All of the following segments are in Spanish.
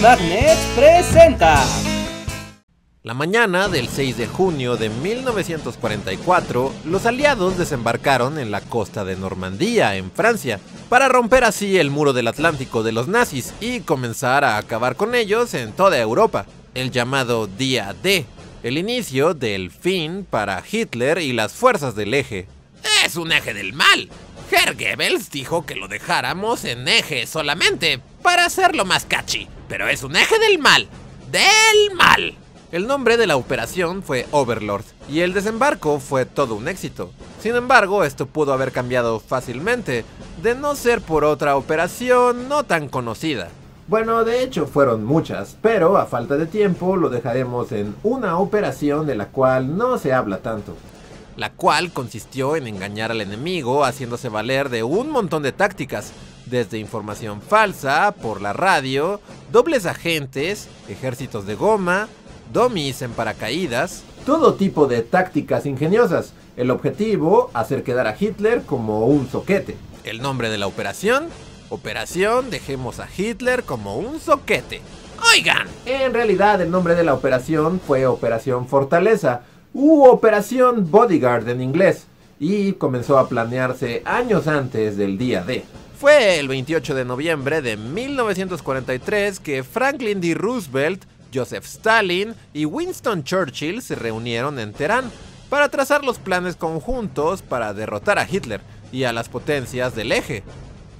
Magnet presenta. La mañana del 6 de junio de 1944, los aliados desembarcaron en la costa de Normandía, en Francia, para romper así el muro del Atlántico de los nazis y comenzar a acabar con ellos en toda Europa, el llamado Día D, el inicio del fin para Hitler y las fuerzas del eje. Es un eje del mal. Herr Goebbels dijo que lo dejáramos en eje solamente para hacerlo más catchy, pero es un eje del mal. Del mal. El nombre de la operación fue Overlord y el desembarco fue todo un éxito. Sin embargo, esto pudo haber cambiado fácilmente, de no ser por otra operación no tan conocida. Bueno, de hecho fueron muchas, pero a falta de tiempo lo dejaremos en una operación de la cual no se habla tanto. La cual consistió en engañar al enemigo haciéndose valer de un montón de tácticas, desde información falsa, por la radio, dobles agentes, ejércitos de goma, dummies en paracaídas, todo tipo de tácticas ingeniosas. El objetivo, hacer quedar a Hitler como un soquete. El nombre de la operación, Operación Dejemos a Hitler como un soquete. Oigan, En realidad el nombre de la operación fue Operación Fortaleza, u Operación Bodyguard en inglés, y comenzó a planearse años antes del día D. Fue el 28 de noviembre de 1943 que Franklin D. Roosevelt Joseph Stalin y Winston Churchill se reunieron en Teherán para trazar los planes conjuntos para derrotar a Hitler y a las potencias del eje.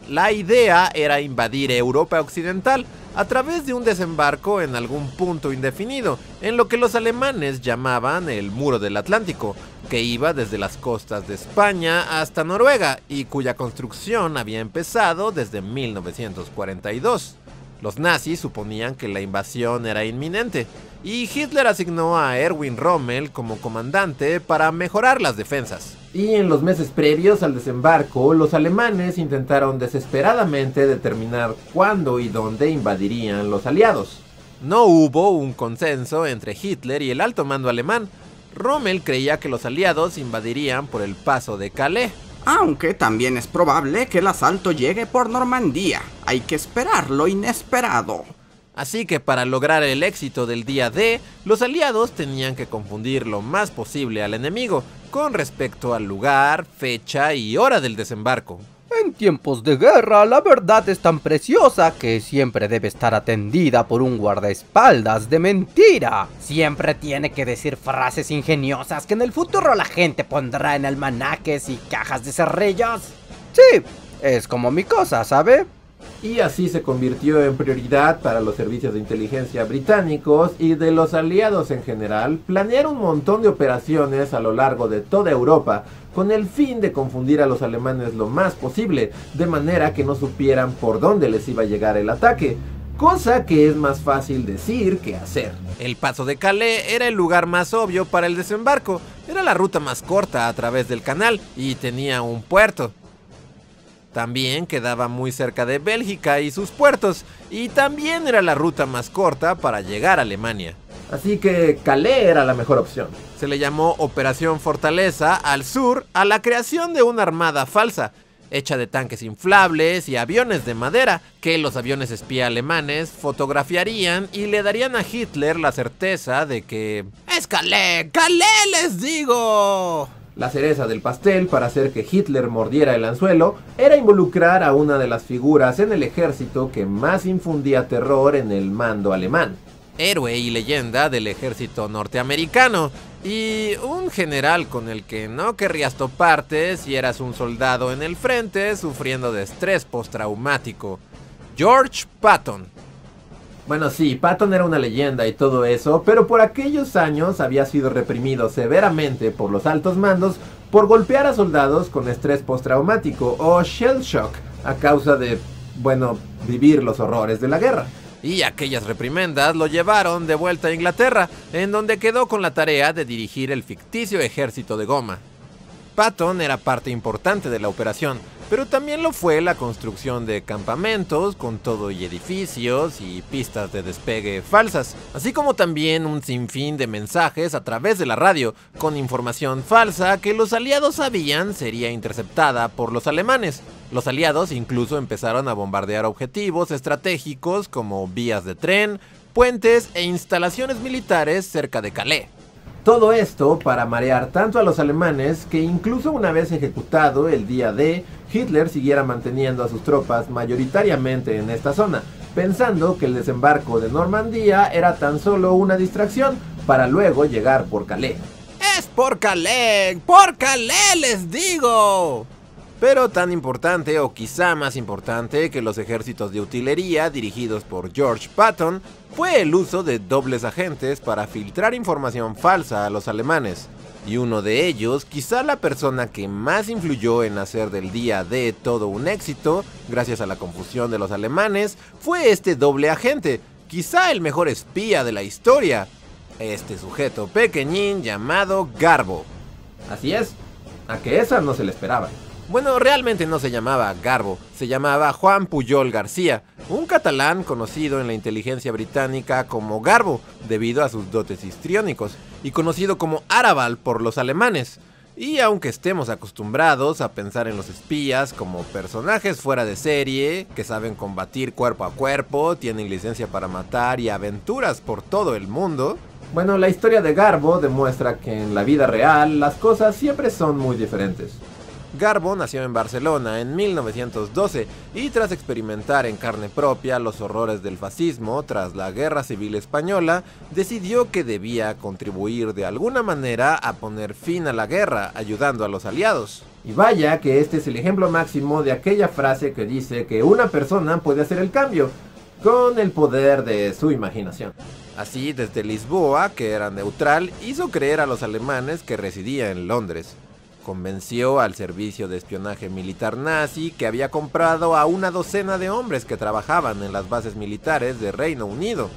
La idea era invadir Europa Occidental a través de un desembarco en algún punto indefinido, en lo que los alemanes llamaban el Muro del Atlántico, que iba desde las costas de España hasta Noruega y cuya construcción había empezado desde 1942. Los nazis suponían que la invasión era inminente, y Hitler asignó a Erwin Rommel como comandante para mejorar las defensas. Y en los meses previos al desembarco, los alemanes intentaron desesperadamente determinar cuándo y dónde invadirían los aliados. No hubo un consenso entre Hitler y el alto mando alemán. Rommel creía que los aliados invadirían por el paso de Calais, aunque también es probable que el asalto llegue por Normandía. Hay que esperar lo inesperado. Así que para lograr el éxito del día D, los aliados tenían que confundir lo más posible al enemigo con respecto al lugar, fecha y hora del desembarco. En tiempos de guerra, la verdad es tan preciosa que siempre debe estar atendida por un guardaespaldas de mentira. Siempre tiene que decir frases ingeniosas que en el futuro la gente pondrá en almanaques y cajas de cerrillos. Sí, es como mi cosa, ¿sabe? Y así se convirtió en prioridad para los servicios de inteligencia británicos y de los aliados en general planear un montón de operaciones a lo largo de toda Europa con el fin de confundir a los alemanes lo más posible, de manera que no supieran por dónde les iba a llegar el ataque, cosa que es más fácil decir que hacer. El paso de Calais era el lugar más obvio para el desembarco, era la ruta más corta a través del canal y tenía un puerto. También quedaba muy cerca de Bélgica y sus puertos, y también era la ruta más corta para llegar a Alemania. Así que Calais era la mejor opción. Se le llamó Operación Fortaleza al sur a la creación de una armada falsa, hecha de tanques inflables y aviones de madera, que los aviones espía alemanes fotografiarían y le darían a Hitler la certeza de que... ¡Es Calais! ¡Calais les digo! La cereza del pastel para hacer que Hitler mordiera el anzuelo era involucrar a una de las figuras en el ejército que más infundía terror en el mando alemán. Héroe y leyenda del ejército norteamericano y un general con el que no querrías toparte si eras un soldado en el frente sufriendo de estrés postraumático. George Patton. Bueno, sí, Patton era una leyenda y todo eso, pero por aquellos años había sido reprimido severamente por los altos mandos por golpear a soldados con estrés postraumático o shell shock a causa de, bueno, vivir los horrores de la guerra. Y aquellas reprimendas lo llevaron de vuelta a Inglaterra, en donde quedó con la tarea de dirigir el ficticio ejército de goma. Patton era parte importante de la operación, pero también lo fue la construcción de campamentos con todo y edificios y pistas de despegue falsas, así como también un sinfín de mensajes a través de la radio con información falsa que los aliados sabían sería interceptada por los alemanes. Los aliados incluso empezaron a bombardear objetivos estratégicos como vías de tren, puentes e instalaciones militares cerca de Calais. Todo esto para marear tanto a los alemanes que incluso una vez ejecutado el día D, Hitler siguiera manteniendo a sus tropas mayoritariamente en esta zona, pensando que el desembarco de Normandía era tan solo una distracción para luego llegar por Calais. ¡Es por Calais! ¡Por Calais les digo! Pero tan importante o quizá más importante que los ejércitos de utilería dirigidos por George Patton fue el uso de dobles agentes para filtrar información falsa a los alemanes. Y uno de ellos, quizá la persona que más influyó en hacer del día de todo un éxito, gracias a la confusión de los alemanes, fue este doble agente, quizá el mejor espía de la historia, este sujeto pequeñín llamado Garbo. Así es, a que esa no se le esperaba. Bueno, realmente no se llamaba Garbo, se llamaba Juan Puyol García, un catalán conocido en la inteligencia británica como Garbo, debido a sus dotes histriónicos, y conocido como Arabal por los alemanes. Y aunque estemos acostumbrados a pensar en los espías como personajes fuera de serie, que saben combatir cuerpo a cuerpo, tienen licencia para matar y aventuras por todo el mundo, bueno, la historia de Garbo demuestra que en la vida real las cosas siempre son muy diferentes. Garbo nació en Barcelona en 1912 y tras experimentar en carne propia los horrores del fascismo tras la Guerra Civil Española, decidió que debía contribuir de alguna manera a poner fin a la guerra ayudando a los aliados. Y vaya que este es el ejemplo máximo de aquella frase que dice que una persona puede hacer el cambio con el poder de su imaginación. Así, desde Lisboa, que era neutral, hizo creer a los alemanes que residía en Londres convenció al servicio de espionaje militar nazi que había comprado a una docena de hombres que trabajaban en las bases militares de Reino Unido.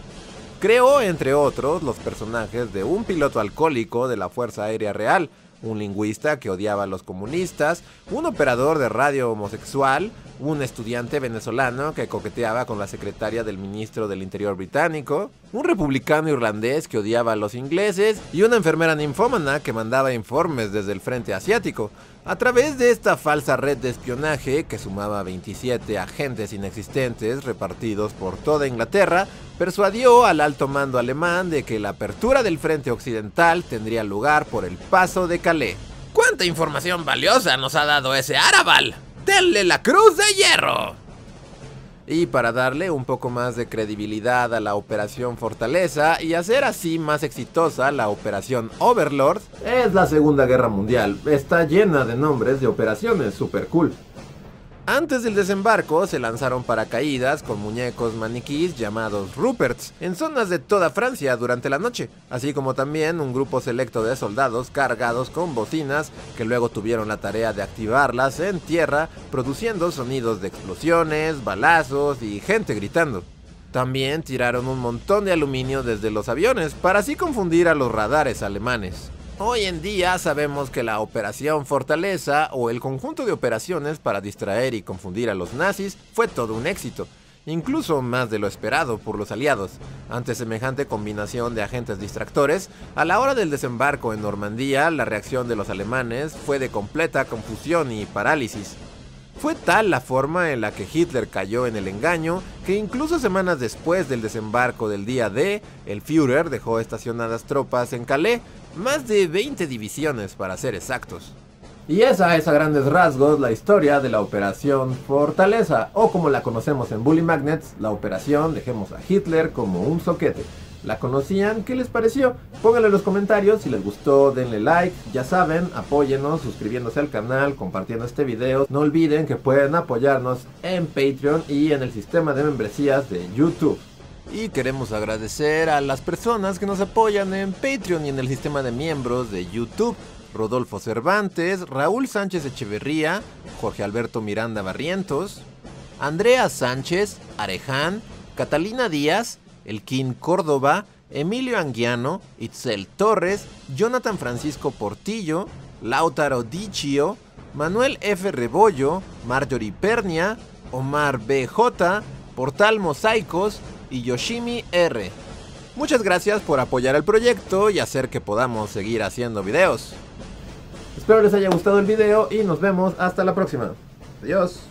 Creó, entre otros, los personajes de un piloto alcohólico de la Fuerza Aérea Real, un lingüista que odiaba a los comunistas, un operador de radio homosexual, un estudiante venezolano que coqueteaba con la secretaria del ministro del Interior británico, un republicano irlandés que odiaba a los ingleses y una enfermera ninfómana que mandaba informes desde el frente asiático. A través de esta falsa red de espionaje, que sumaba 27 agentes inexistentes repartidos por toda Inglaterra, persuadió al alto mando alemán de que la apertura del frente occidental tendría lugar por el paso de Calais. ¿Cuánta información valiosa nos ha dado ese Arabal? ¡Denle la cruz de hierro! Y para darle un poco más de credibilidad a la Operación Fortaleza y hacer así más exitosa la Operación Overlord, es la Segunda Guerra Mundial. Está llena de nombres de operaciones super cool. Antes del desembarco se lanzaron paracaídas con muñecos maniquís llamados Ruperts en zonas de toda Francia durante la noche, así como también un grupo selecto de soldados cargados con bocinas que luego tuvieron la tarea de activarlas en tierra produciendo sonidos de explosiones, balazos y gente gritando. También tiraron un montón de aluminio desde los aviones para así confundir a los radares alemanes. Hoy en día sabemos que la Operación Fortaleza o el conjunto de operaciones para distraer y confundir a los nazis fue todo un éxito, incluso más de lo esperado por los aliados. Ante semejante combinación de agentes distractores, a la hora del desembarco en Normandía, la reacción de los alemanes fue de completa confusión y parálisis. Fue tal la forma en la que Hitler cayó en el engaño que incluso semanas después del desembarco del día D, el Führer dejó estacionadas tropas en Calais más de 20 divisiones para ser exactos. Y esa es a grandes rasgos la historia de la Operación Fortaleza, o como la conocemos en Bully Magnets, la operación Dejemos a Hitler como un soquete. ¿La conocían? ¿Qué les pareció? Pónganlo en los comentarios, si les gustó denle like, ya saben, apóyenos suscribiéndose al canal, compartiendo este video. No olviden que pueden apoyarnos en Patreon y en el sistema de membresías de YouTube. Y queremos agradecer a las personas que nos apoyan en Patreon y en el sistema de miembros de YouTube. Rodolfo Cervantes, Raúl Sánchez Echeverría, Jorge Alberto Miranda Barrientos, Andrea Sánchez, Areján, Catalina Díaz, Elkin Córdoba, Emilio Anguiano, Itzel Torres, Jonathan Francisco Portillo, Lautaro Dichio, Manuel F. Rebollo, Marjorie Pernia, Omar BJ, Portal Mosaicos, y Yoshimi R. Muchas gracias por apoyar el proyecto y hacer que podamos seguir haciendo videos. Espero les haya gustado el video y nos vemos hasta la próxima. Adiós.